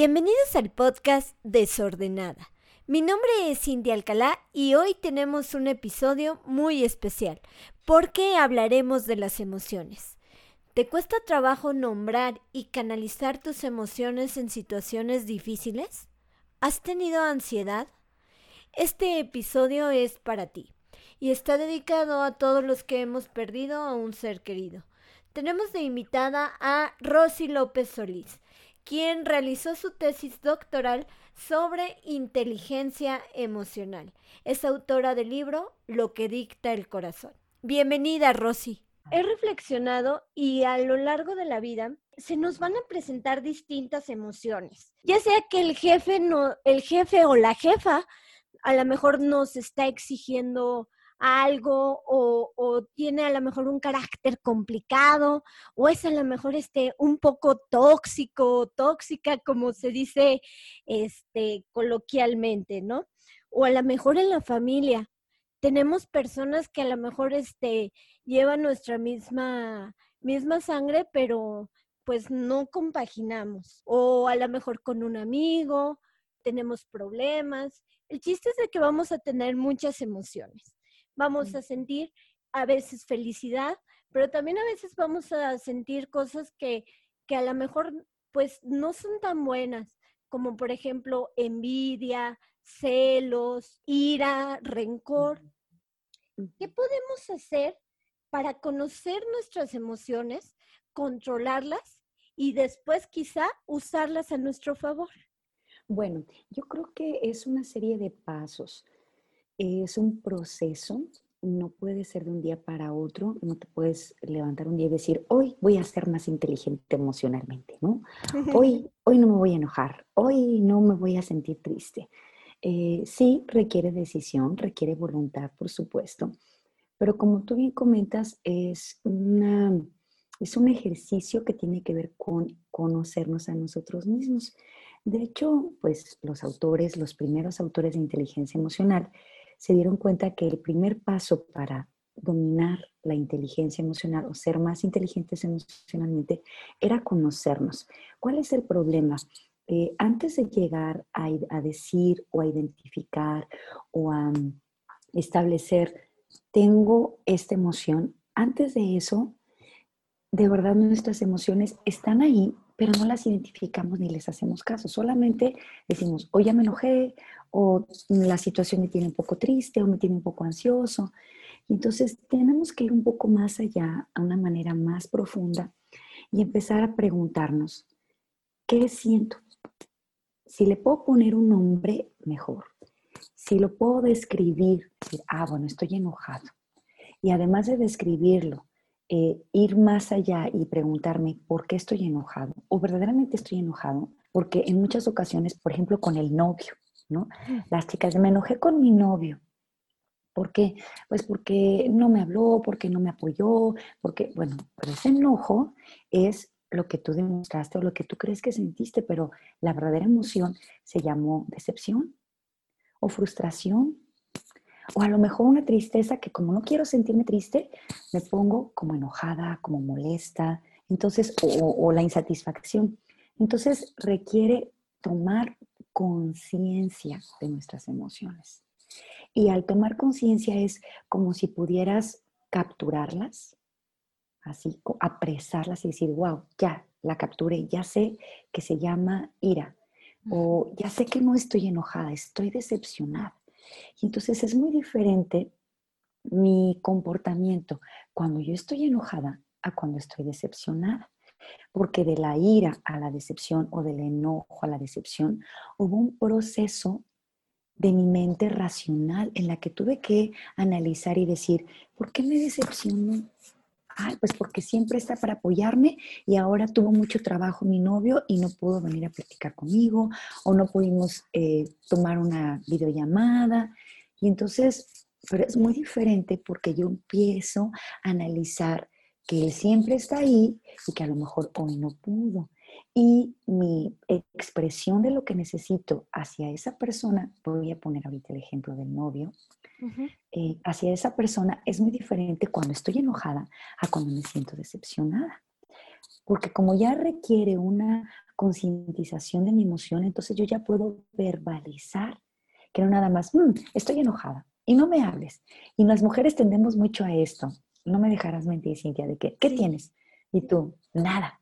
Bienvenidos al podcast Desordenada. Mi nombre es Cindy Alcalá y hoy tenemos un episodio muy especial porque hablaremos de las emociones. ¿Te cuesta trabajo nombrar y canalizar tus emociones en situaciones difíciles? ¿Has tenido ansiedad? Este episodio es para ti y está dedicado a todos los que hemos perdido a un ser querido. Tenemos de invitada a Rosy López Solís quien realizó su tesis doctoral sobre inteligencia emocional. Es autora del libro Lo que dicta el corazón. Bienvenida, Rosy. He reflexionado y a lo largo de la vida se nos van a presentar distintas emociones. Ya sea que el jefe no, el jefe o la jefa a lo mejor nos está exigiendo algo o, tiene a lo mejor un carácter complicado o es a lo mejor este un poco tóxico, tóxica como se dice este coloquialmente, ¿no? O a lo mejor en la familia tenemos personas que a lo mejor este llevan nuestra misma misma sangre, pero pues no compaginamos o a lo mejor con un amigo tenemos problemas. El chiste es de que vamos a tener muchas emociones vamos a sentir a veces felicidad, pero también a veces vamos a sentir cosas que, que a lo mejor pues no son tan buenas, como por ejemplo envidia, celos, ira, rencor. ¿Qué podemos hacer para conocer nuestras emociones, controlarlas y después quizá usarlas a nuestro favor? Bueno, yo creo que es una serie de pasos es un proceso, no puede ser de un día para otro, no te puedes levantar un día y decir, hoy voy a ser más inteligente emocionalmente, ¿no? Hoy, hoy no me voy a enojar, hoy no me voy a sentir triste. Eh, sí, requiere decisión, requiere voluntad, por supuesto, pero como tú bien comentas, es, una, es un ejercicio que tiene que ver con conocernos a nosotros mismos. De hecho, pues los autores, los primeros autores de inteligencia emocional, se dieron cuenta que el primer paso para dominar la inteligencia emocional o ser más inteligentes emocionalmente era conocernos. ¿Cuál es el problema? Eh, antes de llegar a, decir o a identificar o a mm, establecer, tengo esta emoción, antes de eso, de verdad nuestras emociones están ahí, pero no las identificamos ni les hacemos caso. Solamente decimos, o ya me enojé, o la situación me tiene un poco triste, o me tiene un poco ansioso. Entonces tenemos que ir un poco más allá, a una manera más profunda, y empezar a preguntarnos, ¿qué siento? Si le puedo poner un nombre, mejor. Si lo puedo describir, decir, ah, bueno, estoy enojado. Y además de describirlo, eh, ir más allá y preguntarme por qué estoy enojado o verdaderamente estoy enojado, porque en muchas ocasiones, por ejemplo, con el novio, ¿no? Las chicas, me enojé con mi novio. ¿Por qué? Pues porque no me habló, porque no me apoyó, porque, bueno, pero ese enojo es lo que tú demostraste o lo que tú crees que sentiste, pero la verdadera emoción se llamó decepción o frustración o a lo mejor una tristeza que como no quiero sentirme triste, me pongo como enojada, como molesta, entonces, o, la insatisfacción. Entonces requiere tomar conciencia de nuestras emociones. Y al tomar conciencia es como si pudieras capturarlas, así, apresarlas y decir, wow, ya la capturé, ya sé que se llama ira, o ya sé que no estoy enojada, estoy decepcionada. Y entonces es muy diferente mi comportamiento cuando yo estoy enojada a cuando estoy decepcionada. Porque de la ira a la decepción o del enojo a la decepción hubo un proceso de mi mente racional en la que tuve que analizar y decir, ¿por qué me decepcionó? Ay, pues porque siempre está para apoyarme y ahora tuvo mucho trabajo mi novio y no pudo venir a platicar conmigo o no pudimos eh, tomar una videollamada. Y entonces, pero es muy diferente porque yo empiezo a analizar que él siempre está ahí y que a lo mejor hoy no pudo. Y mi expresión de lo que necesito hacia esa persona, voy a poner ahorita el ejemplo del novio, eh, hacia esa persona es muy diferente cuando estoy enojada a cuando me siento decepcionada. Porque como ya requiere una concientización de mi emoción, entonces yo ya puedo verbalizar, que no nada más, mm, estoy enojada y no me hables. Y las mujeres tendemos mucho a esto. No me dejarás mentir, Cintia, de que, ¿qué tienes? Y tú, nada.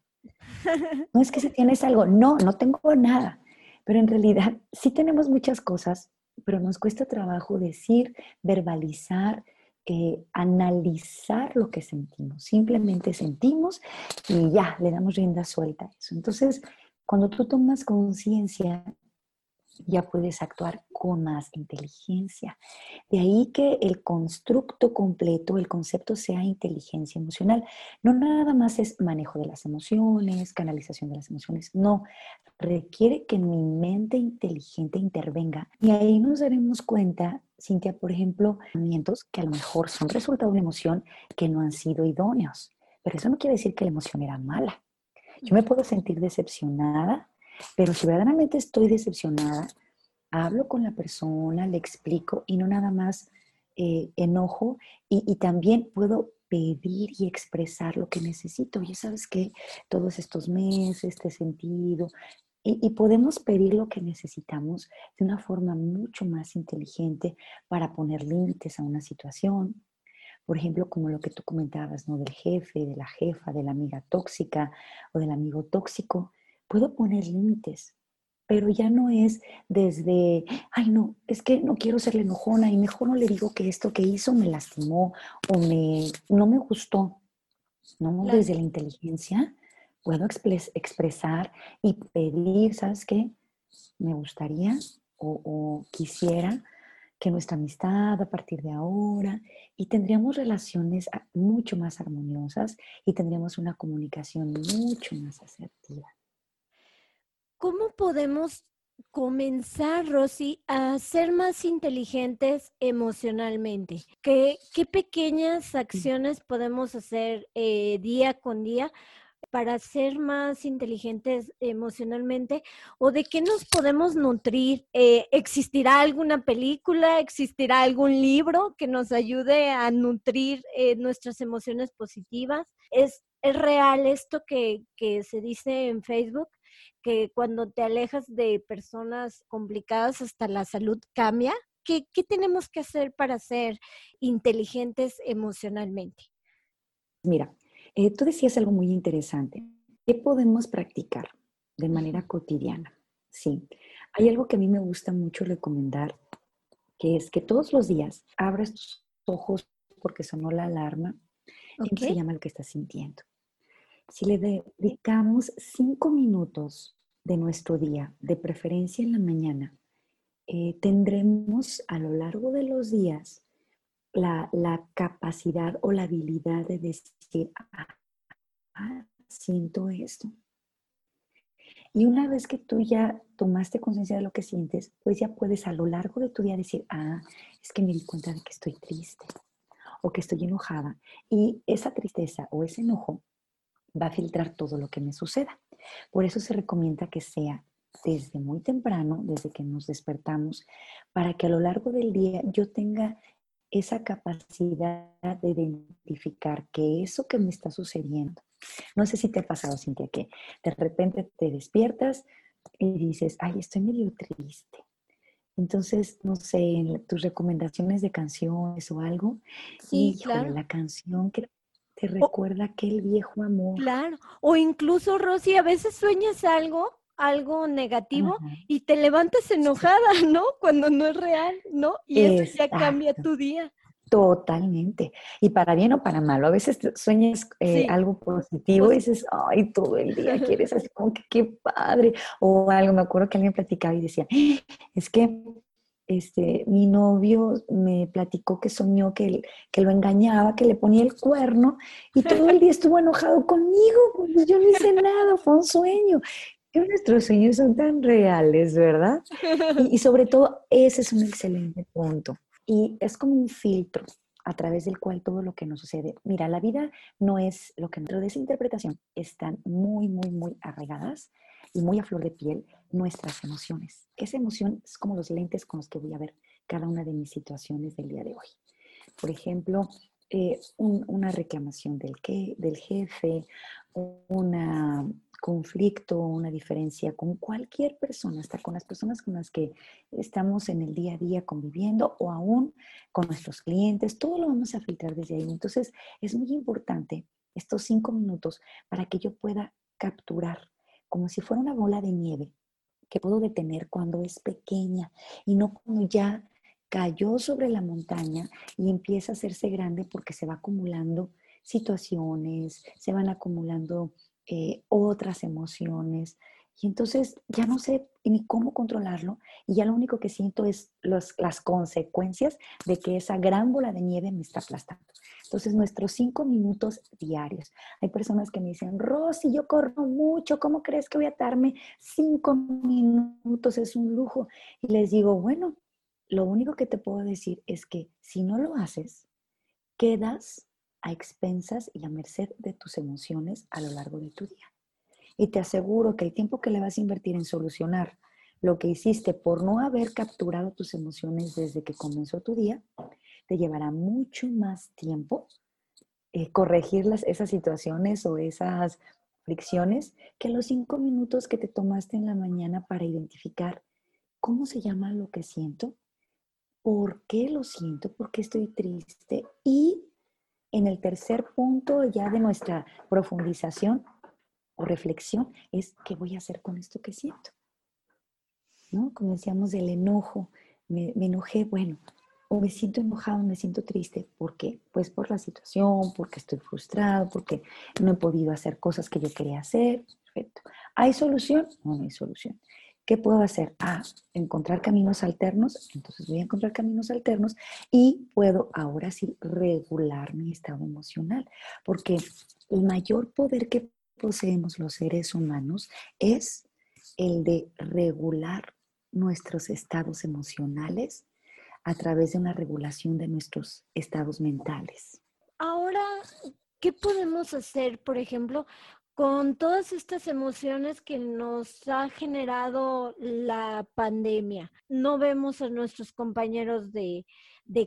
No es que si tienes algo, no, no tengo nada. Pero en realidad sí tenemos muchas cosas, pero nos cuesta trabajo decir, verbalizar, eh, analizar lo que sentimos. Simplemente sentimos y ya, le damos rienda suelta a eso. Entonces, cuando tú tomas conciencia ya puedes actuar con más inteligencia. De ahí que el constructo completo, el concepto sea inteligencia emocional. No nada más es manejo de las emociones, canalización de las emociones, no. Requiere que mi mente inteligente intervenga. Y ahí nos daremos cuenta, Cintia, por ejemplo, que a lo mejor son resultado de una emoción que no han sido idóneos. Pero eso no quiere decir que la emoción era mala. Yo me puedo sentir decepcionada pero si verdaderamente estoy decepcionada, hablo con la persona, le explico y no nada más eh, enojo y, también puedo pedir y expresar lo que necesito. Ya sabes que todos estos meses, este sentido, y, y, podemos pedir lo que necesitamos de una forma mucho más inteligente para poner límites a una situación. Por ejemplo, como lo que tú comentabas, ¿no? Del jefe, de la jefa, de la amiga tóxica o del amigo tóxico puedo poner límites, pero ya no es desde, ay no, es que no quiero serle enojona y mejor no le digo que esto que hizo me lastimó o me, no me gustó. No, desde la inteligencia puedo expresar y pedir, ¿sabes qué? Me gustaría o, o quisiera que nuestra amistad a partir de ahora y tendríamos relaciones mucho más armoniosas y tendríamos una comunicación mucho más asertiva. ¿Cómo podemos comenzar, Rosy, a ser más inteligentes emocionalmente? ¿Qué, pequeñas acciones podemos hacer eh, día con día para ser más inteligentes emocionalmente o de qué nos podemos nutrir? Eh, ¿Existirá alguna película, existirá algún libro que nos ayude a nutrir eh, nuestras emociones positivas? ¿Es, ¿Es real esto que, que se dice en Facebook? Que cuando te alejas de personas complicadas hasta la salud cambia. ¿Qué, tenemos que hacer para ser inteligentes emocionalmente? Mira, eh, tú decías algo muy interesante. ¿Qué podemos practicar de manera cotidiana? Sí, hay algo que a mí me gusta mucho recomendar, que es que todos los días abras tus ojos porque sonó la alarma. ¿Cómo se llama el que estás sintiendo? Si le dedicamos cinco minutos de nuestro día, de preferencia en la mañana, eh, tendremos a lo largo de los días la, capacidad o la habilidad de decir, ah, ah, siento esto. Y una vez que tú ya tomaste conciencia de lo que sientes, pues ya puedes a lo largo de tu día decir, ah, es que me di cuenta de que estoy triste o que estoy enojada. Y esa tristeza o ese enojo va a filtrar todo lo que me suceda. Por eso se recomienda que sea desde muy temprano, desde que nos despertamos, para que a lo largo del día yo tenga esa capacidad de identificar que eso que me está sucediendo, no sé si te ha pasado, Cintia, que de repente te despiertas y dices, ay, estoy medio triste. Entonces, no sé, tus recomendaciones de canciones o algo, sí, claro. la canción que te recuerda aquel viejo amor. Claro, o incluso, Rosy, a veces sueñas algo, algo negativo, y te levantas enojada, ¿no? Cuando no es real, ¿no? Y eso ya cambia tu día. Totalmente. Y para bien o para malo. A veces sueñas eh, algo positivo y dices, ay, todo el día quieres así como que qué padre. O algo, me acuerdo que alguien platicaba y decía, es que este, mi novio me platicó que soñó que, que lo engañaba, que le ponía el cuerno y todo el día estuvo enojado conmigo, pues yo no hice nada, fue un sueño. Y nuestros sueños son tan reales, ¿verdad? Y, y, sobre todo, ese es un excelente punto. Y es como un filtro a través del cual todo lo que nos sucede. Mira, la vida no es lo que dentro de esa interpretación están muy, muy, muy arraigadas y muy a flor de piel nuestras emociones. Esa emoción es como los lentes con los que voy a ver cada una de mis situaciones del día de hoy. Por ejemplo, eh, una reclamación del, del jefe, una, conflicto, una diferencia con cualquier persona, hasta con las personas con las que estamos en el día a día conviviendo o aún con nuestros clientes, todo lo vamos a filtrar desde ahí. Entonces, es muy importante estos cinco minutos para que yo pueda capturar como si fuera una bola de nieve que puedo detener cuando es pequeña y no cuando ya cayó sobre la montaña y empieza a hacerse grande porque se va acumulando situaciones, se van acumulando eh, otras emociones. Y entonces ya no sé ni cómo controlarlo y ya lo único que siento es las consecuencias de que esa gran bola de nieve me está aplastando. Entonces, nuestros cinco minutos diarios. Hay personas que me dicen, Rosy, yo corro mucho, ¿cómo crees que voy a darme cinco minutos? Es un lujo. Y les digo, bueno, lo único que te puedo decir es que si no lo haces, quedas a expensas y a merced de tus emociones a lo largo de tu día. Y te aseguro que el tiempo que le vas a invertir en solucionar lo que hiciste por no haber capturado tus emociones desde que comenzó tu día, te llevará mucho más tiempo eh, corregir esas situaciones o esas fricciones que los cinco minutos que te tomaste en la mañana para identificar cómo se llama lo que siento, por qué lo siento, por qué estoy triste y en el tercer punto ya de nuestra profundización o reflexión es qué voy a hacer con esto que siento. ¿No? Como decíamos del enojo, me, enojé, bueno, o me siento enojado, me siento triste. ¿Por qué? Pues por la situación, porque estoy frustrado, porque no he podido hacer cosas que yo quería hacer. Perfecto. ¿Hay solución? No, no hay solución. ¿Qué puedo hacer? Ah, encontrar caminos alternos. Entonces voy a encontrar caminos alternos y puedo ahora sí regular mi estado emocional. Porque el mayor poder que poseemos los seres humanos es el de regular nuestros estados emocionales a través de una regulación de nuestros estados mentales. Ahora, ¿qué podemos hacer, por ejemplo, con todas estas emociones que nos ha generado la pandemia. No vemos a nuestros compañeros de,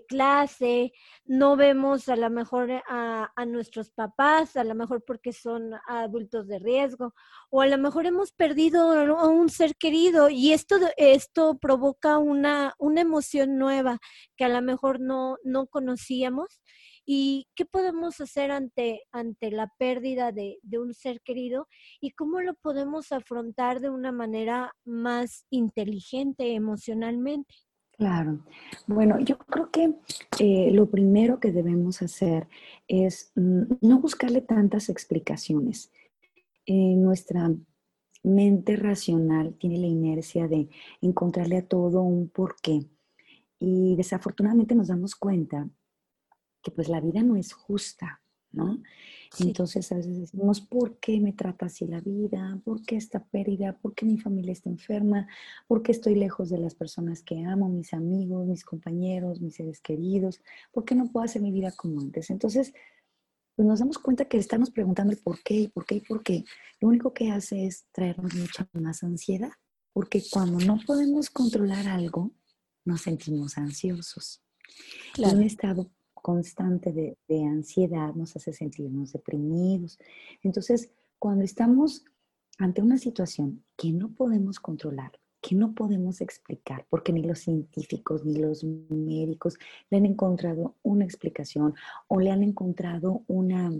clase, no vemos a lo mejor a, a, nuestros papás, a lo mejor porque son adultos de riesgo, o a lo mejor hemos perdido a un ser querido y esto, esto provoca una, una emoción nueva que a lo mejor no, no conocíamos y qué podemos hacer ante, ante la pérdida de, un ser querido y cómo lo podemos afrontar de una manera más inteligente emocionalmente. Claro. Bueno, yo creo que eh, lo primero que debemos hacer es mm, no buscarle tantas explicaciones. nuestra mente racional tiene la inercia de encontrarle a todo un porqué. Y desafortunadamente nos damos cuenta que pues la vida no es justa, ¿no? Entonces a veces decimos, ¿por qué me trata así la vida? ¿Por qué esta pérdida? ¿Por qué mi familia está enferma? ¿Por qué estoy lejos de las personas que amo, mis amigos, mis compañeros, mis seres queridos? ¿Por qué no puedo hacer mi vida como antes? Entonces, pues nos damos cuenta que estamos preguntando el por qué y por qué y por qué. Lo único que hace es traernos mucha más ansiedad, porque cuando no podemos controlar algo, nos sentimos ansiosos. Claro. un estado constante de, ansiedad nos hace sentirnos deprimidos. Entonces, cuando estamos ante una situación que no podemos controlar, que no podemos explicar, porque ni los científicos ni los médicos le han encontrado una explicación o le han encontrado una,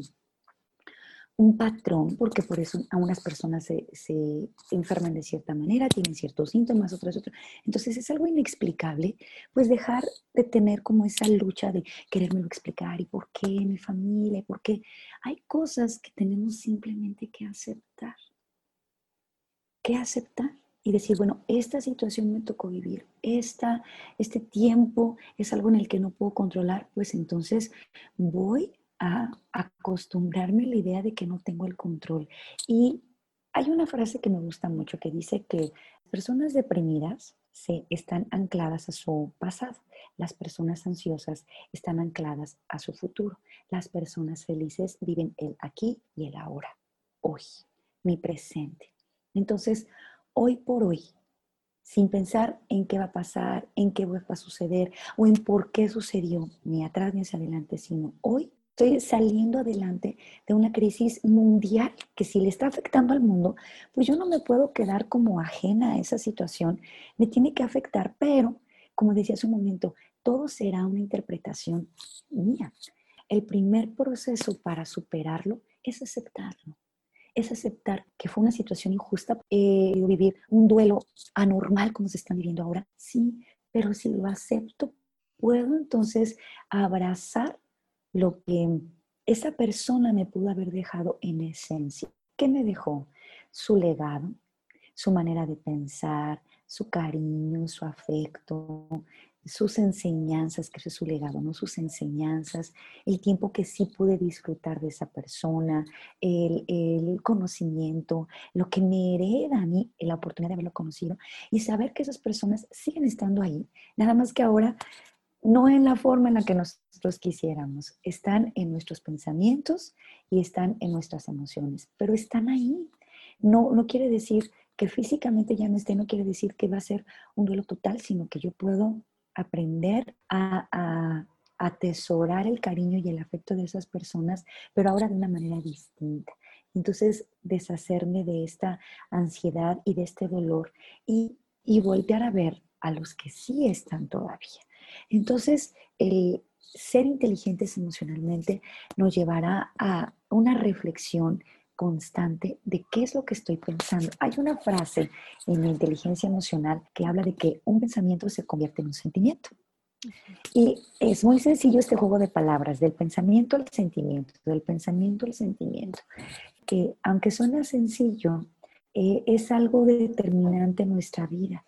un patrón, porque por eso a unas personas se, se, enferman de cierta manera, tienen ciertos síntomas, otras otras. Entonces es algo inexplicable, pues dejar de tener como esa lucha de querérmelo explicar y por qué mi familia, y por qué. Hay cosas que tenemos simplemente que aceptar. ¿Qué aceptar? Y decir, bueno, esta situación me tocó vivir, esta, este tiempo es algo en el que no puedo controlar, pues entonces voy a acostumbrarme a la idea de que no tengo el control. Y hay una frase que me gusta mucho que dice que las personas deprimidas se están ancladas a su pasado, las personas ansiosas están ancladas a su futuro, las personas felices viven el aquí y el ahora, hoy, mi presente. Entonces, hoy por hoy, sin pensar en qué va a pasar, en qué va a suceder o en por qué sucedió, ni atrás ni hacia adelante, sino hoy estoy saliendo adelante de una crisis mundial que si le está afectando al mundo, pues yo no me puedo quedar como ajena a esa situación, me tiene que afectar, pero como decía hace un momento, todo será una interpretación mía. El primer proceso para superarlo es aceptarlo. Es aceptar que fue una situación injusta, eh, vivir un duelo anormal como se está viviendo ahora, sí, pero si lo acepto, puedo entonces abrazar lo que esa persona me pudo haber dejado en esencia. ¿Qué me dejó? Su legado, su manera de pensar, su cariño, su afecto, sus enseñanzas, que es su legado, ¿no? Sus enseñanzas, el tiempo que sí pude disfrutar de esa persona, el, el, conocimiento, lo que me hereda a mí, la oportunidad de haberlo conocido y saber que esas personas siguen estando ahí, nada más que ahora no en la forma en la que nosotros quisiéramos, están en nuestros pensamientos y están en nuestras emociones, pero están ahí. No, no quiere decir que físicamente ya no esté, no quiere decir que va a ser un duelo total, sino que yo puedo aprender a, a, atesorar el cariño y el afecto de esas personas, pero ahora de una manera distinta. Entonces, deshacerme de esta ansiedad y de este dolor y, y voltear a ver a los que sí están todavía. Entonces, el ser inteligentes emocionalmente nos llevará a una reflexión constante de qué es lo que estoy pensando. Hay una frase en la inteligencia emocional que habla de que un pensamiento se convierte en un sentimiento. Y es muy sencillo este juego de palabras, del pensamiento al sentimiento, del pensamiento al sentimiento, que aunque suena sencillo, eh, es algo determinante en nuestra vida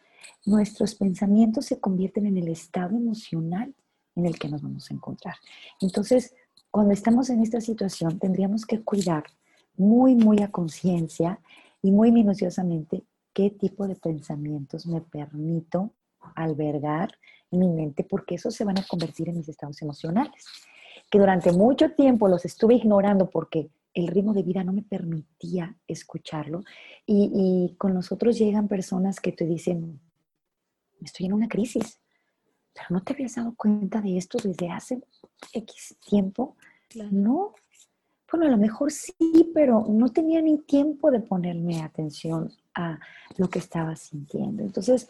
nuestros pensamientos se convierten en el estado emocional en el que nos vamos a encontrar. Entonces, cuando estamos en esta situación, tendríamos que cuidar muy, muy a conciencia y muy minuciosamente qué tipo de pensamientos me permito albergar en mi mente, porque esos se van a convertir en mis estados emocionales, que durante mucho tiempo los estuve ignorando porque el ritmo de vida no me permitía escucharlo. Y, y con nosotros llegan personas que te dicen, estoy en una crisis, pero no te habías dado cuenta de esto desde hace X tiempo. No. Bueno, a lo mejor sí, pero no tenía ni tiempo de ponerme atención a lo que estaba sintiendo. Entonces,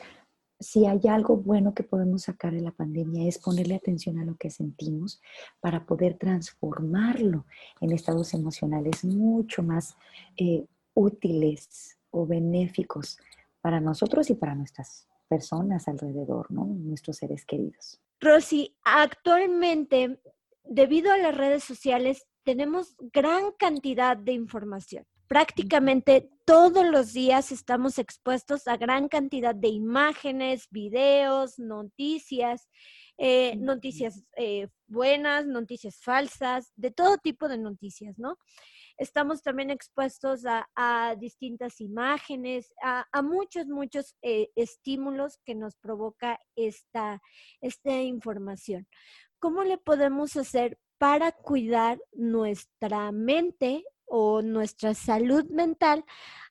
si hay algo bueno que podemos sacar de la pandemia es ponerle atención a lo que sentimos para poder transformarlo en estados emocionales mucho más eh, útiles o benéficos para nosotros y para nuestras personas alrededor, ¿no? Nuestros seres queridos. Rosy, actualmente, debido a las redes sociales, tenemos gran cantidad de información. Prácticamente todos los días estamos expuestos a gran cantidad de imágenes, videos, noticias, eh, noticias eh, buenas, noticias falsas, de todo tipo de noticias, ¿no? Estamos también expuestos a, distintas imágenes, a, muchos, muchos eh, estímulos que nos provoca esta, esta información. ¿Cómo le podemos hacer para cuidar nuestra mente o nuestra salud mental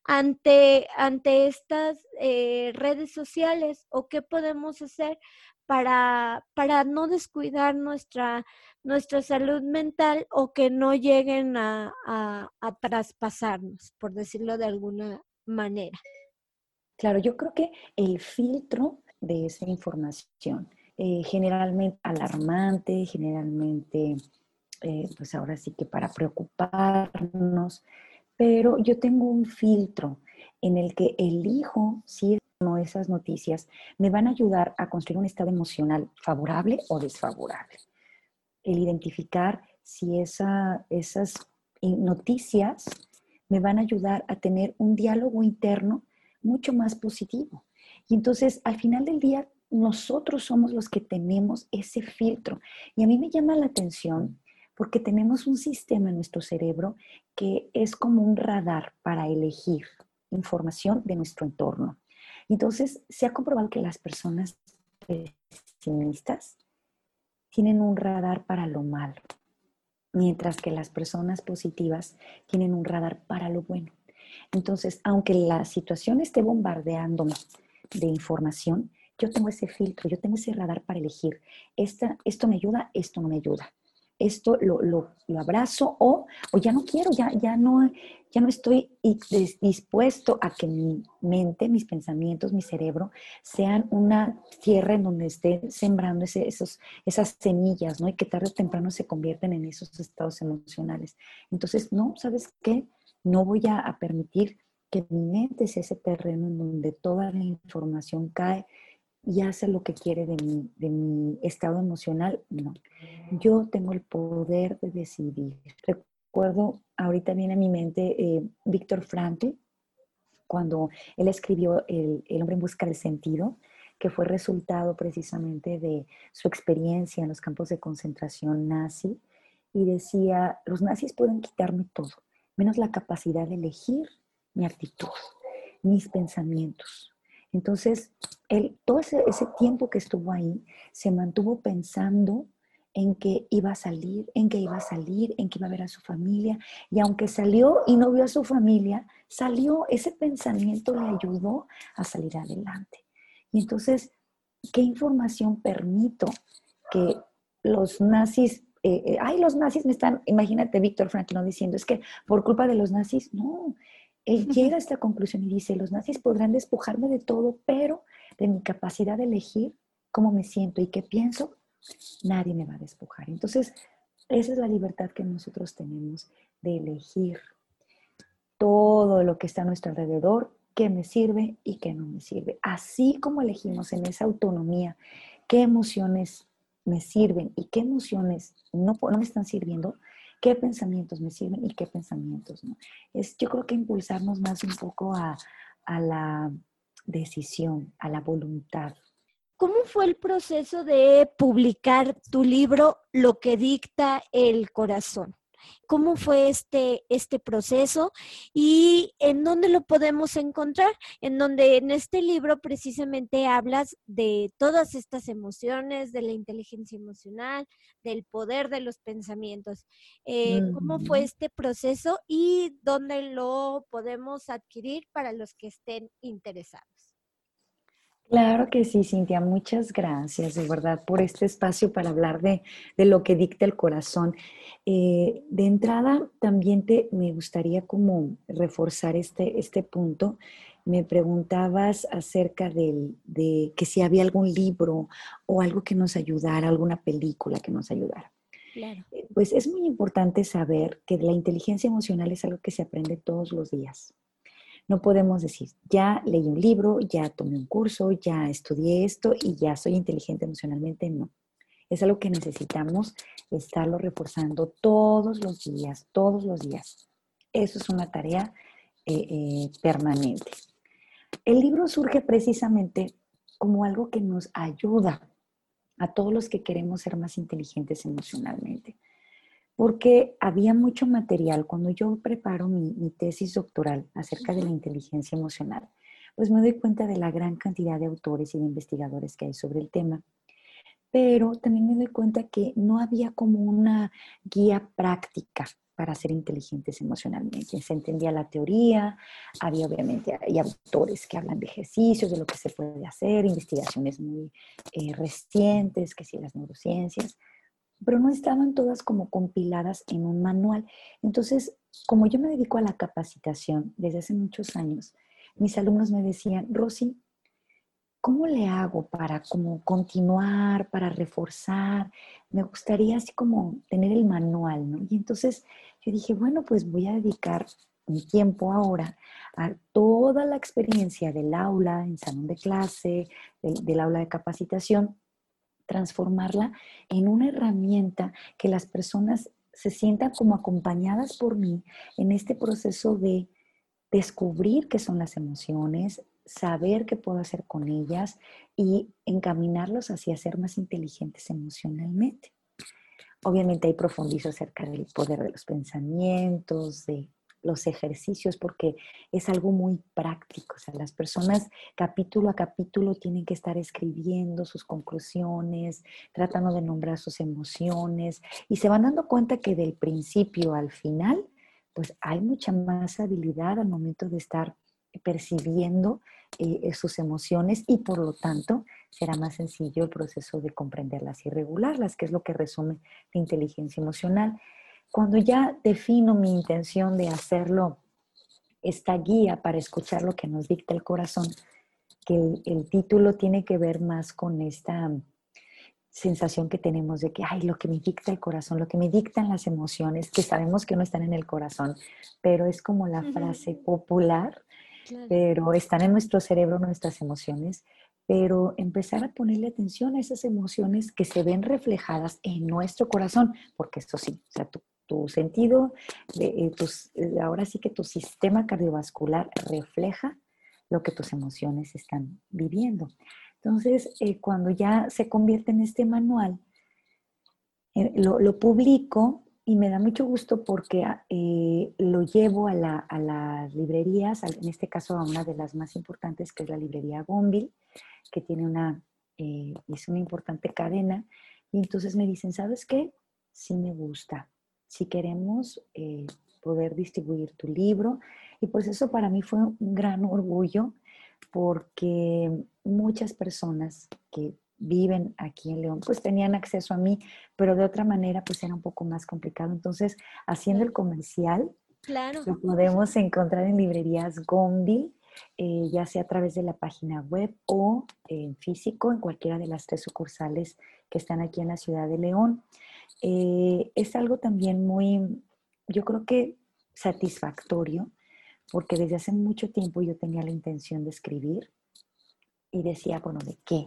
ante, ante estas eh, redes sociales o qué podemos hacer para, para no descuidar nuestra, nuestra salud mental o que no lleguen a, traspasarnos, por decirlo de alguna manera. Claro, yo creo que el filtro de esa información, eh, generalmente alarmante, generalmente, eh, pues ahora sí que para preocuparnos, pero yo tengo un filtro en el que elijo si esas noticias me van a ayudar a construir un estado emocional favorable o desfavorable el identificar si esa, esas noticias me van a ayudar a tener un diálogo interno mucho más positivo. Y entonces, al final del día, nosotros somos los que tenemos ese filtro. Y a mí me llama la atención porque tenemos un sistema en nuestro cerebro que es como un radar para elegir información de nuestro entorno. Entonces, se ha comprobado que las personas pesimistas tienen un radar para lo malo, mientras que las personas positivas tienen un radar para lo bueno. Entonces, aunque la situación esté bombardeándome de información, yo tengo ese filtro, yo tengo ese radar para elegir. Esta, esto me ayuda, esto no me ayuda. Esto lo, lo, abrazo o, o, ya no quiero, ya, ya, no, ya no estoy dispuesto a que mi mente, mis pensamientos, mi cerebro sean una tierra en donde esté sembrando esos, esas semillas, ¿no? Y que tarde o temprano se convierten en esos estados emocionales. Entonces, no, ¿sabes qué? No voy a, a permitir que mi mente sea ese terreno en donde toda la información cae y hace lo que quiere de mi, de mi estado emocional. No, yo tengo el poder de decidir. Recuerdo, ahorita viene a mi mente eh, Víctor Frankl, cuando él escribió el, el hombre en busca del sentido, que fue resultado precisamente de su experiencia en los campos de concentración nazi, y decía, los nazis pueden quitarme todo, menos la capacidad de elegir mi actitud, mis pensamientos, entonces, él, todo ese, tiempo que estuvo ahí, se mantuvo pensando en que iba a salir, en que iba a salir, en que iba a ver a su familia. Y aunque salió y no vio a su familia, salió, ese pensamiento le ayudó a salir adelante. Y entonces, ¿qué información permito que los nazis, eh, eh, ay, los nazis me están, imagínate Víctor Franklin diciendo, es que por culpa de los nazis, no, él llega a esta conclusión y dice, los nazis podrán despojarme de todo, pero de mi capacidad de elegir cómo me siento y qué pienso, nadie me va a despojar. Entonces, esa es la libertad que nosotros tenemos de elegir todo lo que está a nuestro alrededor, qué me sirve y qué no me sirve. Así como elegimos en esa autonomía qué emociones me sirven y qué emociones no, no me están sirviendo, qué pensamientos me sirven y qué pensamientos no. Es, yo creo que impulsarnos más un poco a, a la decisión, a la voluntad. ¿Cómo fue el proceso de publicar tu libro Lo que dicta el corazón? Cómo fue este, este proceso y en dónde lo podemos encontrar, en donde en este libro precisamente hablas de todas estas emociones, de la inteligencia emocional, del poder de los pensamientos. Eh, ¿Cómo fue este proceso y dónde lo podemos adquirir para los que estén interesados? Claro que sí, Cintia. Muchas gracias, de verdad, por este espacio para hablar de, lo que dicta el corazón. Eh, de entrada, también te, me gustaría como reforzar este, este punto. Me preguntabas acerca de que si había algún libro o algo que nos ayudara, alguna película que nos ayudara. Claro. Eh, pues es muy importante saber que la inteligencia emocional es algo que se aprende todos los días. No podemos decir, ya leí un libro, ya tomé un curso, ya estudié esto y ya soy inteligente emocionalmente. No. Es algo que necesitamos estarlo reforzando todos los días, todos los días. Eso es una tarea eh, eh, permanente. El libro surge precisamente como algo que nos ayuda a todos los que queremos ser más inteligentes emocionalmente porque había mucho material. Cuando yo preparo mi, tesis doctoral acerca de la inteligencia emocional, pues me doy cuenta de la gran cantidad de autores y de investigadores que hay sobre el tema. Pero también me doy cuenta que no había como una guía práctica para ser inteligentes emocionalmente. Se entendía la teoría, había obviamente hay autores que hablan de ejercicios, de lo que se puede hacer, investigaciones muy eh, recientes, que sí, las neurociencias, pero no estaban todas como compiladas en un manual. Entonces, como yo me dedico a la capacitación desde hace muchos años, mis alumnos me decían, Rosy, ¿cómo le hago para como continuar, para reforzar? Me gustaría así como tener el manual, ¿no? Y entonces yo dije, bueno, pues voy a dedicar mi tiempo ahora a toda la experiencia del aula, en salón de clase, del aula de capacitación, transformarla en una herramienta que las personas se sientan como acompañadas por mí en este proceso de descubrir qué son las emociones, saber qué puedo hacer con ellas y encaminarlos hacia ser más inteligentes emocionalmente. Obviamente hay profundizo acerca del poder de los pensamientos, de los ejercicios porque es algo muy práctico. O sea, las personas capítulo a capítulo tienen que estar escribiendo sus conclusiones, tratando de nombrar sus emociones y se van dando cuenta que del principio al final, pues hay mucha más habilidad al momento de estar percibiendo eh, sus emociones y por lo tanto será más sencillo el proceso de comprenderlas y regularlas, que es lo que resume la inteligencia emocional. Cuando ya defino mi intención de hacerlo, esta guía para escuchar lo que nos dicta el corazón, que el, el título tiene que ver más con esta sensación que tenemos de que, ay, lo que me dicta el corazón, lo que me dictan las emociones, que sabemos que no están en el corazón, pero es como la frase popular, pero están en nuestro cerebro nuestras emociones, pero empezar a ponerle atención a esas emociones que se ven reflejadas en nuestro corazón, porque eso sí, o sea, tu, tu sentido, de, eh, tus, eh, ahora sí que tu sistema cardiovascular refleja lo que tus emociones están viviendo. Entonces, eh, cuando ya se convierte en este manual, lo, publico y me da mucho gusto porque eh, lo llevo a, las librerías, en este caso a una de las más importantes, que es la librería Gonville, que tiene una, es una importante cadena. Y entonces me dicen, ¿sabes qué? Sí me gusta. Si queremos poder distribuir tu libro. Y pues eso para mí fue un gran orgullo porque muchas personas que viven aquí en León, pues tenían acceso a mí, pero de otra manera, pues era un poco más complicado. Entonces, haciendo el comercial, claro. lo podemos encontrar en librerías Gombi, eh, ya sea a través de la página web o en físico, en cualquiera de las tres sucursales que están aquí en la ciudad de León. Eh, es algo también muy, yo creo que satisfactorio, porque desde hace mucho tiempo yo tenía la intención de escribir y decía, bueno, ¿de qué?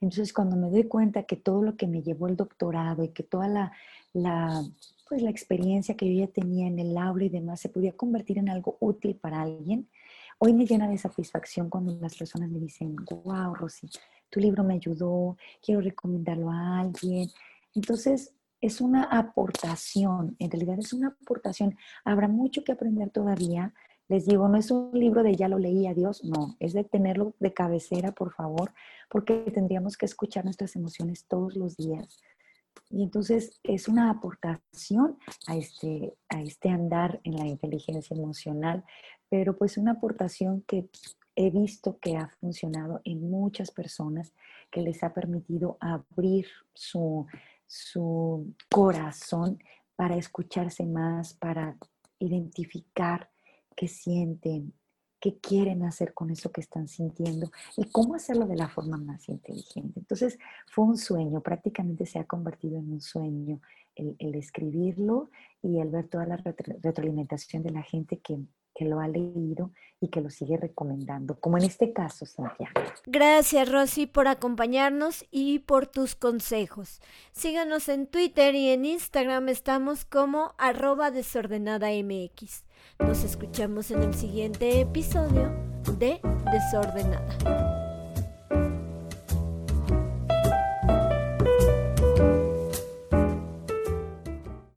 Entonces, cuando me doy cuenta que todo lo que me llevó el doctorado y que toda la, la, pues, la experiencia que yo ya tenía en el aula y demás se podía convertir en algo útil para alguien, hoy me llena de satisfacción cuando las personas me dicen, wow, Rosy, tu libro me ayudó, quiero recomendarlo a alguien. Entonces, es una aportación, en realidad es una aportación. Habrá mucho que aprender todavía. Les digo, no es un libro de ya lo leí, adiós, no, es de tenerlo de cabecera, por favor, porque tendríamos que escuchar nuestras emociones todos los días. Y entonces es una aportación a este, a este andar en la inteligencia emocional, pero pues una aportación que he visto que ha funcionado en muchas personas, que les ha permitido abrir su, su corazón para escucharse más, para identificar qué sienten, qué quieren hacer con eso que están sintiendo y cómo hacerlo de la forma más inteligente. Entonces fue un sueño, prácticamente se ha convertido en un sueño el, escribirlo y el ver toda la retroalimentación de la gente que, que lo ha leído y que lo sigue recomendando, como en este caso, Cintia. Gracias, Rosy, por acompañarnos y por tus consejos. Síganos en Twitter y en Instagram, estamos como arroba desordenada MX. Nos escuchamos en el siguiente episodio de Desordenada.